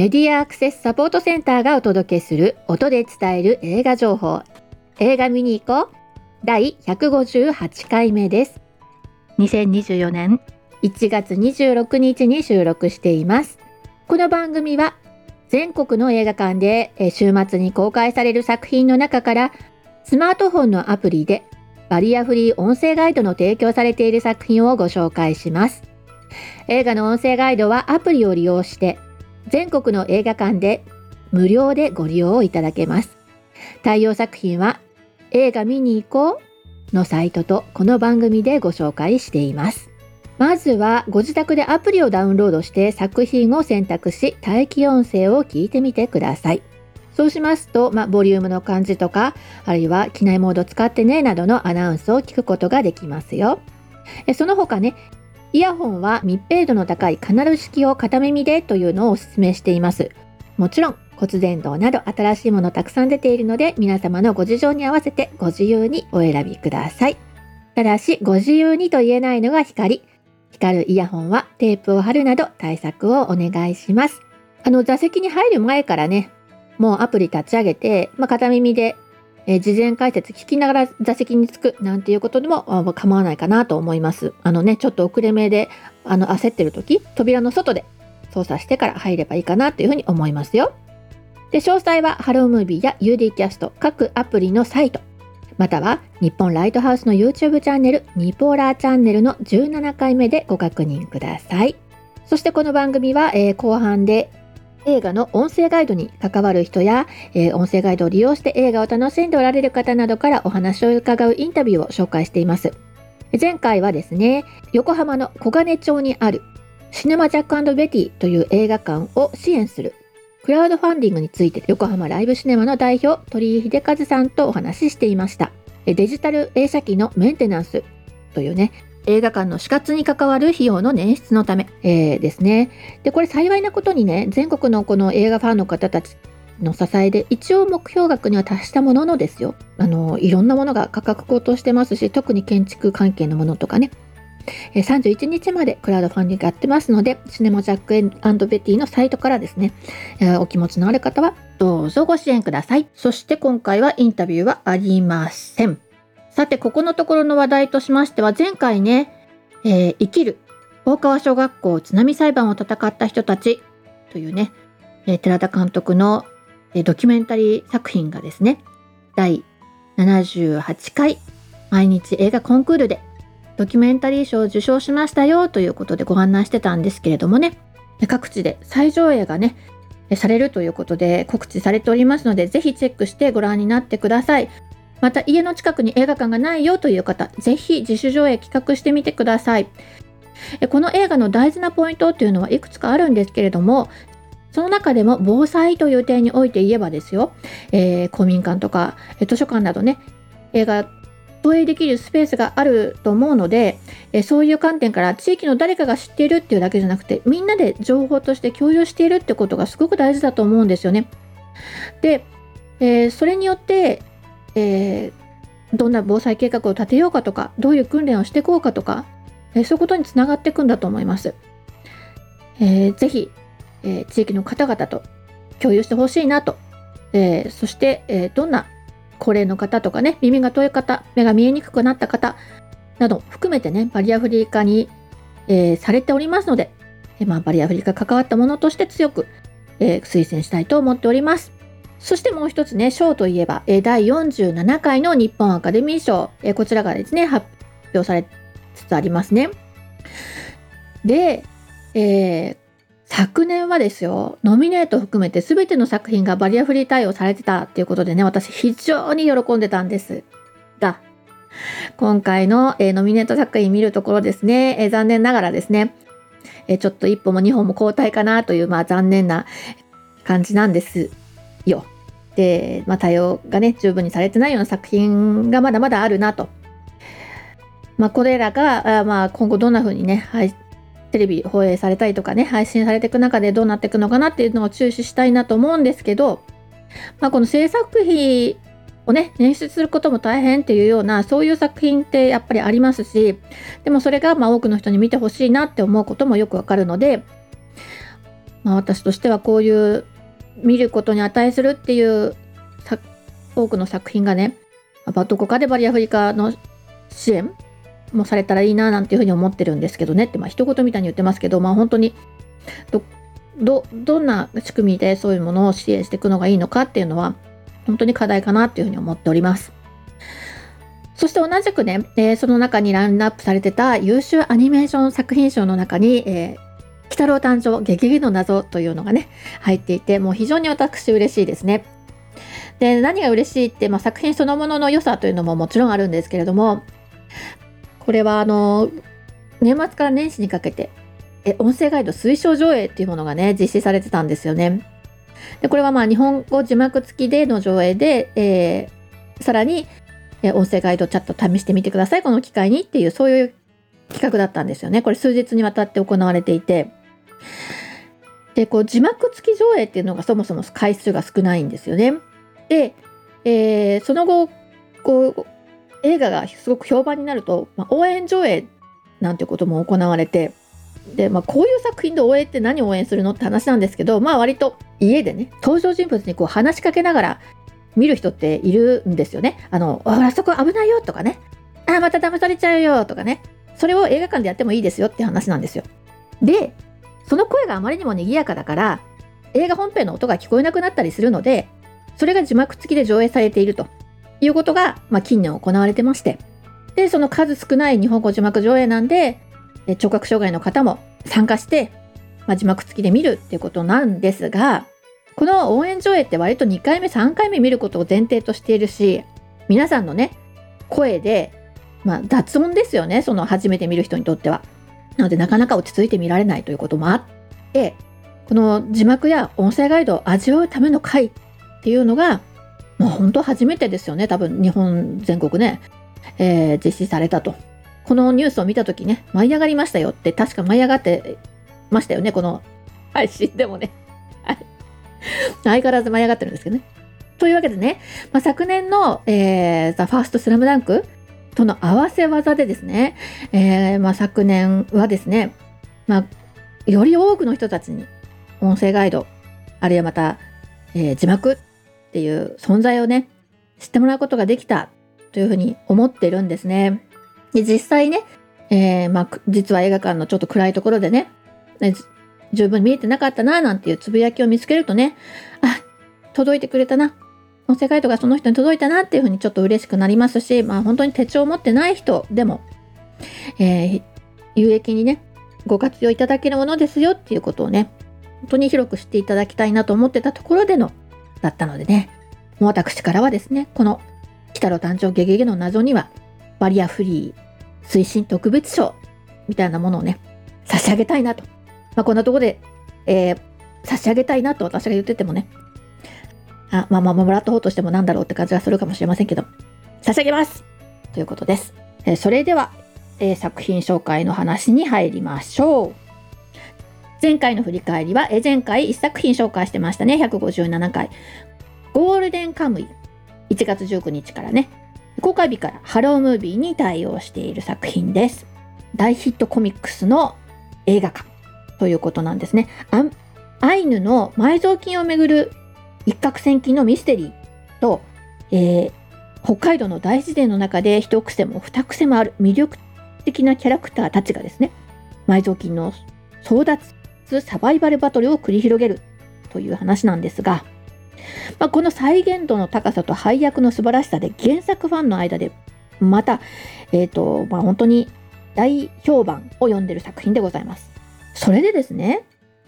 メディアアクセスサポートセンターがお届けする音で伝える映画情報。映画見に行こう。第158回目です。2024年。1月26日に収録しています。この番組は全国の映画館で週末に公開される作品の中からスマートフォンのアプリでバリアフリー音声ガイドの提供されている作品をご紹介します。映画の音声ガイドはアプリを利用して全国の映画館で無料でご利用をいただけます。対応作品は映画見に行こうのサイトとこの番組でご紹介しています。まずはご自宅でアプリをダウンロードして作品を選択し待機音声を聞いてみてください。そうしますと、まあ、ボリュームの感じとか、あるいは機内モード使ってねなどのアナウンスを聞くことができますよ。その他ね、イヤホンは密閉度の高いカナル式を片耳でというのをお勧めしています。もちろん骨伝導など新しいものたくさん出ているので皆様のご事情に合わせてご自由にお選びください。ただしご自由にと言えないのが光。光るイヤホンはテープを貼るなど対策をお願いします。あの座席に入る前からね、もうアプリ立ち上げて、まあ、片耳でえー、事前解説聞きながら座席につくなんていうことでも構わないかなと思います。あのね、ちょっと遅れ目であの焦ってる時、扉の外で操作してから入ればいいかなというふうに思いますよ。で、詳細はハロームービーや UD キャスト各アプリのサイト、または日本ライトハウスの YouTube チャンネル、ニポーラーチャンネルの17回目でご確認ください。そしてこの番組は、えー、後半で映画の音声ガイドに関わる人や、えー、音声ガイドを利用して映画を楽しんでおられる方などからお話を伺うインタビューを紹介しています。前回はですね、横浜の小金町にあるシネマジャックベティという映画館を支援するクラウドファンディングについて横浜ライブシネマの代表鳥居秀和さんとお話ししていました。デジタル映写機のメンテナンスというね、映画館の死活に関わる費用の捻出のため、えー、ですね。で、これ幸いなことにね、全国のこの映画ファンの方たちの支えで一応目標額には達したもののですよ。あの、いろんなものが価格高騰してますし、特に建築関係のものとかね。31日までクラウドファンディングやってますので、シネマジャックベティのサイトからですね、お気持ちのある方はどうぞご支援ください。そして今回はインタビューはありません。さて、ここのところの話題としましては、前回ね、えー、生きる大川小学校津波裁判を戦った人たちというね、えー、寺田監督の、えー、ドキュメンタリー作品がですね、第78回毎日映画コンクールでドキュメンタリー賞を受賞しましたよということでご案内してたんですけれどもね、各地で再上映がね、されるということで告知されておりますので、ぜひチェックしてご覧になってください。また家の近くに映画館がないよという方、ぜひ自主上映企画してみてください。この映画の大事なポイントというのはいくつかあるんですけれども、その中でも防災という点において言えばですよ、えー、公民館とか図書館などね、映画投影できるスペースがあると思うので、えそういう観点から地域の誰かが知っているっていうだけじゃなくてみんなで情報として共有しているってことがすごく大事だと思うんですよね。で、えー、それによってえー、どんな防災計画を立てようかとかどういう訓練をしていこうかとか、えー、そういうことにつながっていくんだと思います。えー、ぜひ、えー、地域の方々と共有してほしいなと、えー、そして、え、どんな高齢の方とかね耳が遠い方目が見えにくくなった方など含めてねバリアフリー化に、え、されておりますので、えまあ、バリアフリー化関わったものとして強く、え、推薦したいと思っております。そしてもう一つね、賞といえば、え第47回の日本アカデミー賞、えこちらがですね、発表されつつありますね。で、えー、昨年はですよ、ノミネート含めて全ての作品がバリアフリー対応されてたっていうことでね、私非常に喜んでたんです。が、今回の、えー、ノミネート作品見るところですね、えー、残念ながらですね、え、ちょっと一歩も二歩も後退かなという、まあ残念な感じなんです。よ。で、まあ、対応がね、十分にされてないような作品がまだまだあるなと。まあ、これらが、あまあ、今後どんな風にね、はい、テレビ放映されたりとかね、配信されていく中でどうなっていくのかなっていうのを注視したいなと思うんですけど、まあ、この制作費をね、捻出することも大変っていうような、そういう作品ってやっぱりありますし、でもそれがまあ多くの人に見てほしいなって思うこともよくわかるので、まあ、私としてはこういう見ることに値するっていう多くの作品がねどこかでバリアフリー化の支援もされたらいいななんていうふうに思ってるんですけどねってまあ一言みたいに言ってますけどまあ本当にどどどんな仕組みでそういうものを支援していくのがいいのかっていうのは本当に課題かなっていうふうに思っております。そして同じくね、えー、その中にランナップされてた優秀アニメーション作品賞の中に、えー、太郎誕生ゲゲの謎というのがね、入っていて、もう非常に私嬉しいですね。で、何が嬉しいって、まあ、作品そのものの良さというのももちろんあるんですけれども、これはあの、年末から年始にかけて、え音声ガイド推奨上映っていうものがね、実施されてたんですよね。で、これはまあ日本語字幕付きでの上映で、えー、さらに、え音声ガイドチャット試してみてください、この機会にっていう、そういう企画だったんですよね。これ数日にわたって行われていて。で、こう字幕付き上映っていうのがそもそも回数が少ないんですよね。で、えー、その後、こう、映画がすごく評判になると、まあ、応援上映なんてことも行われて、で、まあ、こういう作品で応援って何を応援するのって話なんですけど、まあ割と家でね、登場人物にこう話しかけながら見る人っているんですよね。あの、あそこ危ないよとかね。あ、また騙されちゃうよとかね。それを映画館でやってもいいですよって話なんですよ。で、その声があまりにも賑やかだから、映画本編の音が聞こえなくなったりするので、それが字幕付きで上映されているということが、まあ、近年行われてまして、で、その数少ない日本語字幕上映なんで、聴覚障害の方も参加して、まあ、字幕付きで見るっていうことなんですが、この応援上映って割と2回目、3回目見ることを前提としているし、皆さんのね、声で、まあ、雑音ですよね、その初めて見る人にとっては。なので、なかなか落ち着いて見られないということもあって、この字幕や音声ガイドを味わうための回っていうのが、もう本当初めてですよね、多分日本全国ね、えー、実施されたと。このニュースを見たときね、舞い上がりましたよって、確か舞い上がってましたよね、この配信でもね。相変わらず舞い上がってるんですけどね。というわけでね、まあ、昨年の、えー、ザ・ファーストスラムダンクとの合わせ技でですね、えー、まあ、昨年はですね、まあ、より多くの人たちに音声ガイド、あるいはまた、えー、字幕っていう存在をね、知ってもらうことができたというふうに思ってるんですね。で、実際ね、えー、まあ、実は映画館のちょっと暗いところでね、十分見えてなかったな、なんていうつぶやきを見つけるとね、あ、届いてくれたな、音声ガイドがその人に届いたなっていうふうにちょっと嬉しくなりますし、まあ本当に手帳を持ってない人でも、えー、有益にね、ご活用いただけるものですよっていうことをね、本当に広く知っていただきたいなと思ってたところでの、だったのでね、もう私からはですね、この、北太郎誕生ゲゲゲの謎には、バリアフリー推進特別賞みたいなものをね、差し上げたいなと。まあ、こんなとこで、えー、差し上げたいなと私が言っててもね、あ、まあまあ、もらった方としてもなんだろうって感じがするかもしれませんけど、差し上げますということです。え、それでは、え、作品紹介の話に入りましょう。前回の振り返りは、え、前回1作品紹介してましたね。157回。ゴールデンカムイ。1月19日からね、公開日からハロームービーに対応している作品です。大ヒットコミックスの映画化ということなんですね。アイヌの埋蔵金をめぐる一攫千金のミステリー。と、えー、北海道の大自然の中で一癖も二癖もある。魅力的なキャラクターたちがですね、埋蔵金の争奪サバイバルバトルを繰り広げる。という話なんですが、まあ、この再現度の高さと配役の素晴らしさで原作ファンの間でまた、えっ、ー、と、まあ、本当に大評判を呼んでる作品でございます。それでですね、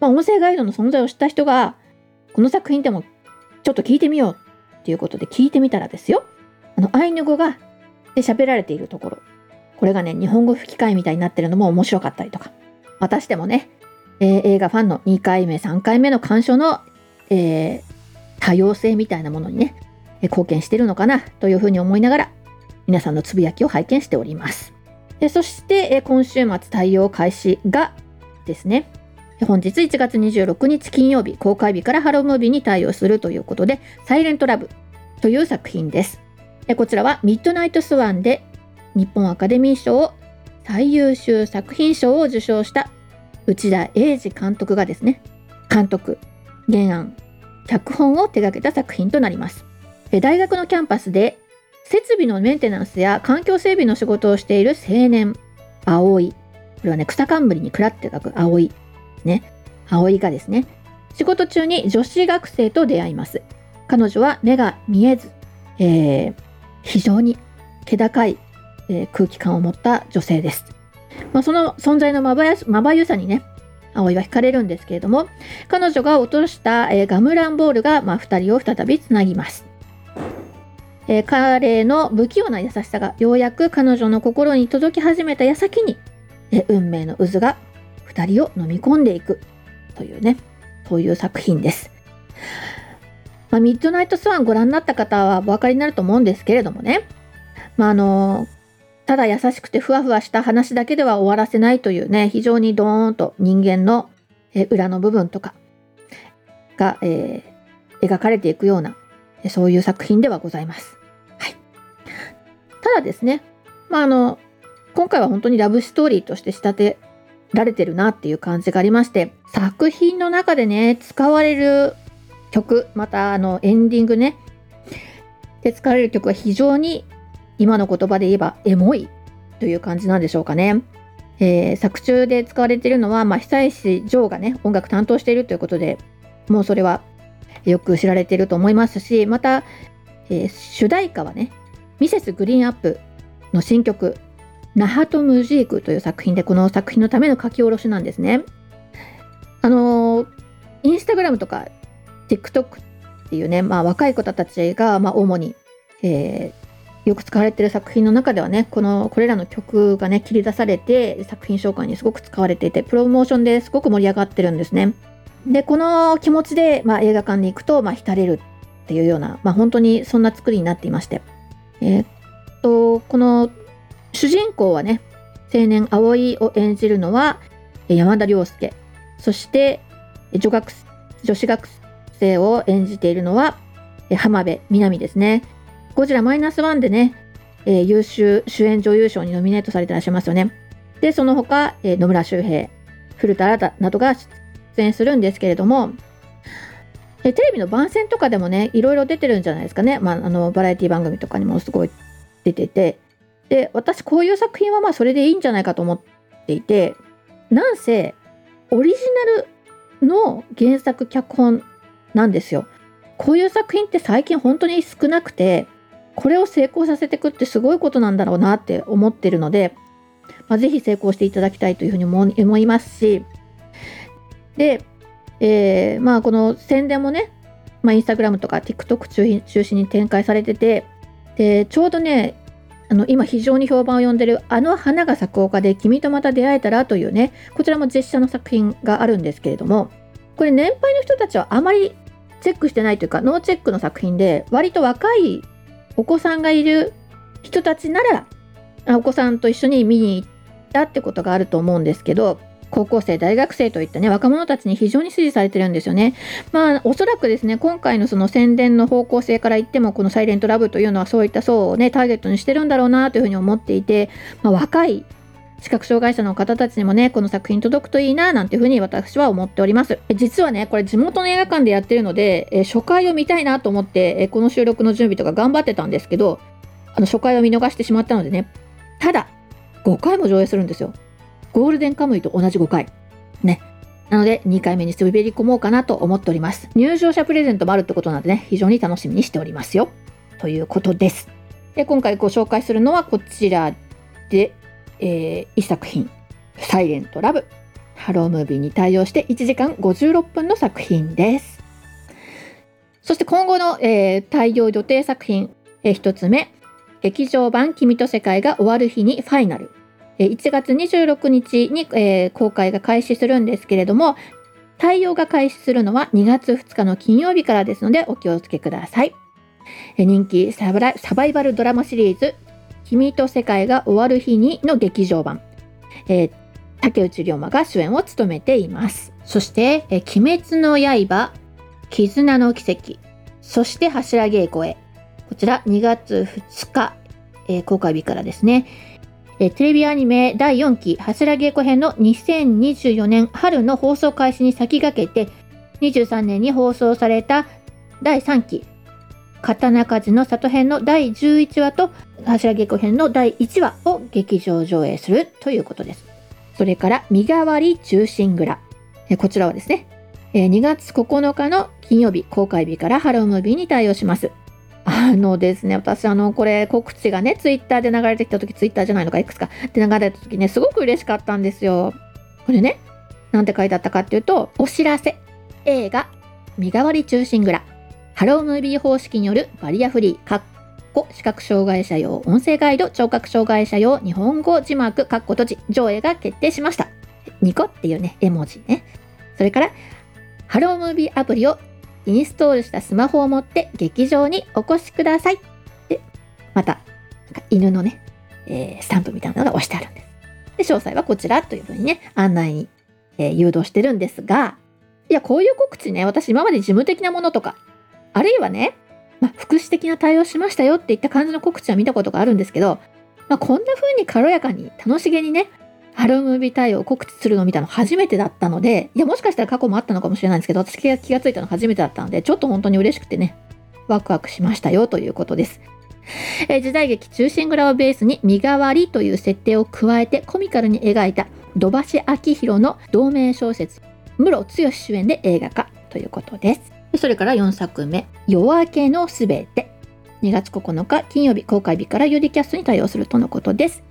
まあ、音声ガイドの存在を知った人が、この作品でもちょっと聞いてみようっていうことで聞いてみたらですよ。あの、アイヌ語がで喋られているところ。これがね、日本語吹き替えみたいになってるのも面白かったりとか。私でもね、えー、映画ファンの2回目、3回目の鑑賞の、えー、多様性みたいなものにね、貢献してるのかなというふうに思いながら、皆さんのつぶやきを拝見しております。でそして、え今週末対応開始がですね、本日1月26日金曜日公開日からハロームービーに対応するということで、サイレントラブという作品です。こちらはミッドナイトスワンで日本アカデミー賞を最優秀作品賞を受賞した内田英二監督がですね、監督原案脚本を手掛けた作品となります大学のキャンパスで設備のメンテナンスや環境整備の仕事をしている青年葵これはね草冠に蔵って書く葵ね。葵がですね仕事中に女子学生と出会います。彼女は目が見えず、えー、非常に気高い、えー、空気感を持った女性です、まあ、その存在のまばゆさにね葵は惹かれるんですけれども彼女が落とした、えー、ガムランボールが、まあ、2人を再びつなぎます。えー、彼の不器用な優しさがようやく彼女の心に届き始めた矢先に、え、運命の渦が2人を飲み込んでいくというねそういう作品です。まあ、ミッドナイトスワンご覧になった方はお分かりになると思うんですけれどもね、まあ、あのただ優しくてふわふわした話だけでは終わらせないというね非常にドーンと人間の、裏の部分とかが、えー、描かれていくようなそういう作品ではございます。はい、ただですね、まあ、あの今回は本当にラブストーリーとして仕立てられてるなっていう感じがありまして作品の中でね使われる曲またあのエンディングねで使われる曲は非常に今の言葉で言えばエモいという感じなんでしょうかね。えー、作中で使われているのは、まあ、久石譲がね音楽担当しているということでもうそれはよく知られていると思いますしまた、えー、主題歌はねミセスグリーンアップの新曲「ナハトムジーク」という作品でこの作品のための書き下ろしなんですね。あのー、インスタグラムとか TikTok っていうね、まあ、若い子たちが、まあ、主に、えー、よく使われてる作品の中ではねこのこれらの曲がね切り出されて作品紹介にすごく使われていてプロモーションですごく盛り上がってるんですね。で、この気持ちで、まあ、映画館に行くと、まあ、浸れるっていうような、まあ、本当にそんな作りになっていまして。えー、っと、この主人公はね、青年葵を演じるのは山田涼介。そして女学女子学生を演じているのは浜辺美波ですね。ゴジラマイナスワンでね、えー、優秀主演女優賞にノミネートされてらっしゃいますよね。で、その他、えー、野村周平、古田新太などが出演するんですけれども、えテレビの番宣とかでもね、いろいろ出てるんじゃないですかね。まあ、あの、バラエティ番組とかにもすごい出てて。で、私こういう作品はまあそれでいいんじゃないかと思っていて、なんせ、オリジナルの原作脚本なんですよ。こういう作品って最近本当に少なくて、これを成功させていくってすごいことなんだろうなって思ってるので、まあ、ぜひ成功していただきたいというふうに思いますし、で、えー、まあこの宣伝もね、まあ、インスタグラムとか TikTok 中心に展開されててでちょうどねあの今非常に評判を呼んでる「あの花が咲く丘で君とまた出会えたら」というねこちらも実写の作品があるんですけれどもこれ年配の人たちはあまりチェックしてないというかノーチェックの作品で割と若いお子さんがいる人たちならお子さんと一緒に見に行ったってことがあると思うんですけど高校生、大学生といったね、若者たちに非常に支持されてるんですよね。まあ、おそらくですね、今回のその宣伝の方向性から言っても、このサイレントラブというのはそういった層をね、ターゲットにしてるんだろうなというふうに思っていて、まあ、若い視覚障害者の方たちにもね、この作品届くといいな、なんていうふうに私は思っております。実はね、これ地元の映画館でやってるので、え初回を見たいなと思って、えこの収録の準備とか頑張ってたんですけど、あの初回を見逃してしまったのでね、ただ、5回も上映するんですよ。ゴールデンカムイと同じ5回。ね。なので、2回目に滑り込もうかなと思っております。入場者プレゼントもあるってことなのでね、非常に楽しみにしておりますよ。ということです。で、今回ご紹介するのはこちらで、えー、1作品、サイレントラブ。ハロームービーに対応して1時間56分の作品です。そして今後の、えー、対応予定作品、えー、1つ目、劇場版君と世界が終わる日にファイナル。1月26日に、えー、公開が開始するんですけれども、対応が開始するのは2月2日の金曜日からですのでお気をつけください。人気サバイバルドラマシリーズ「君と世界が終わる日に」の劇場版、えー、竹内涼真が主演を務めています。そして「え鬼滅の刃」「絆の奇跡」そして「柱稽古へ」こちら2月2日、えー、公開日からですね。えテレビアニメ第4期柱稽古編の2024年春の放送開始に先駆けて23年に放送された第3期刀鍛冶の里編の第11話と柱稽古編の第1話を劇場上映するということです。それから身代わり中心蔵。こちらはですね、2月9日の金曜日公開日からハロームービーに対応します。あのですね、私あの、これ告知がね、ツイッターで流れてきた時、ツイッターじゃないのか、 Xかで流れた時ね、すごく嬉しかったんですよ。これね、なんて書いてあったかっていうと、お知らせ、映画、身代わり忠臣蔵、ハロームービー方式によるバリアフリー、かっこ視覚障害者用音声ガイド、聴覚障害者用日本語字幕、かっこ閉じ、上映が決定しました。ニコっていうね、絵文字ね。それから、ハロームービーアプリをインストールしたスマホを持って劇場にお越しください。で、また、犬のね、えー、スタンプみたいなのが押してあるんです。で、詳細はこちらというふうにね、案内に、えー、誘導してるんですが、いや、こういう告知ね、私今まで事務的なものとか、あるいはね、まあ、福祉的な対応しましたよっていった感じの告知は見たことがあるんですけど、まあ、こんな風に軽やかに楽しげにね、ハロムービー対応を告知するのを見たの初めてだったので、いや、もしかしたら過去もあったのかもしれないんですけど、私が気がついたの初めてだったので、ちょっと本当に嬉しくてね、ワクワクしましたよということです。えー、時代劇中心蔵をベースに身代わりという設定を加えてコミカルに描いた土橋明宏の同名小説、室剛主演で映画化ということです。それから4作目、夜明けのすべて。2月9日金曜日公開日からユーリキャストに対応するとのことです。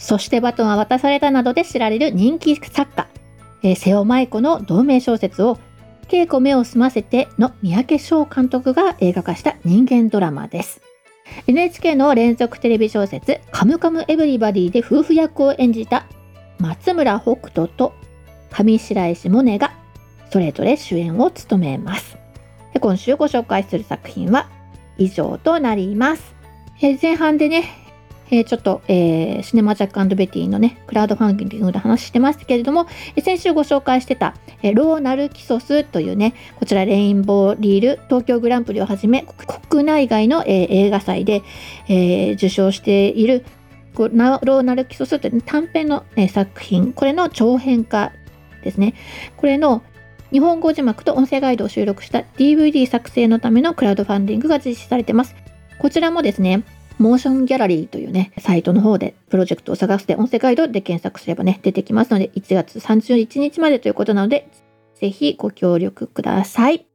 そしてバトンは渡されたなどで知られる人気作家、えー、瀬尾舞子の同名小説を稽古目を澄ませての三宅翔監督が映画化した人間ドラマです。NHK の連続テレビ小説カムカムエヴリバディで夫婦役を演じた松村北斗と上白石萌音がそれぞれ主演を務めます。今週ご紹介する作品は以上となります。前半でね、えー、ちょっと、えー、シネマジャックベティのね、クラウドファンディングで話してますけれども、え先週ご紹介してた、えローナルキソスというね、こちらレインボーリール東京グランプリをはじめ、国内外の、え映画祭で、え受賞しているローナルキソスという短編の、え作品、これの長編化ですね。これの日本語字幕と音声ガイドを収録した DVD 作成のためのクラウドファンディングが実施されています。こちらもですね、モーションギャラリーというね、サイトの方でプロジェクトを探して音声ガイドで検索すればね、出てきますので、1月31日までということなので、ぜひご協力ください。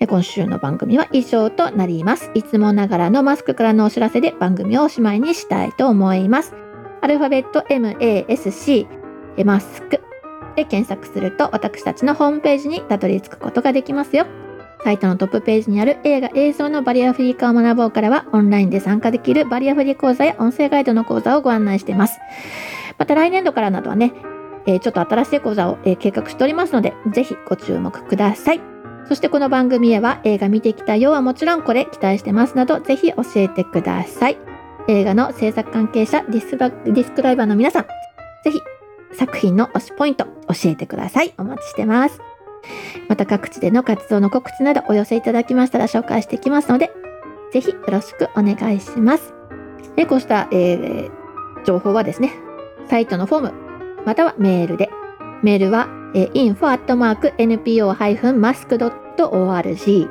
今週の番組は以上となります。いつもながらのマスクからのお知らせで番組をおしまいにしたいと思います。アルファベット MASC マスクで検索すると私たちのホームページにたどり着くことができますよ。サイトのトップページにある映画映像のバリアフリー化を学ぼうからはオンラインで参加できるバリアフリー講座や音声ガイドの講座をご案内しています。また来年度からなどはね、えー、ちょっと新しい講座を、えー、計画しておりますので、ぜひご注目ください。そしてこの番組へは映画見てきたよはもちろんこれ期待してますなど、ぜひ教えてください。映画の制作関係者、ディスバディスクライバーの皆さん、ぜひ作品の推しポイント教えてください。お待ちしてます。また各地での活動の告知などお寄せいただきましたら紹介していきますので、ぜひよろしくお願いします。でこうした、えー、情報はですね、サイトのフォーム、またはメールで。メールは、えー、info.npo-mask.org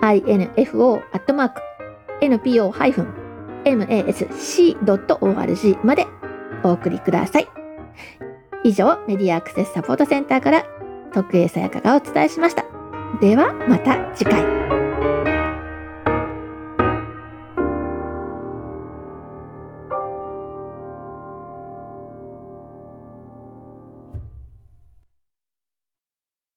info.npo-masc.org までお送りください。以上、メディアアクセスサポートセンターから徳江さやかがお伝えしました。ではまた次回。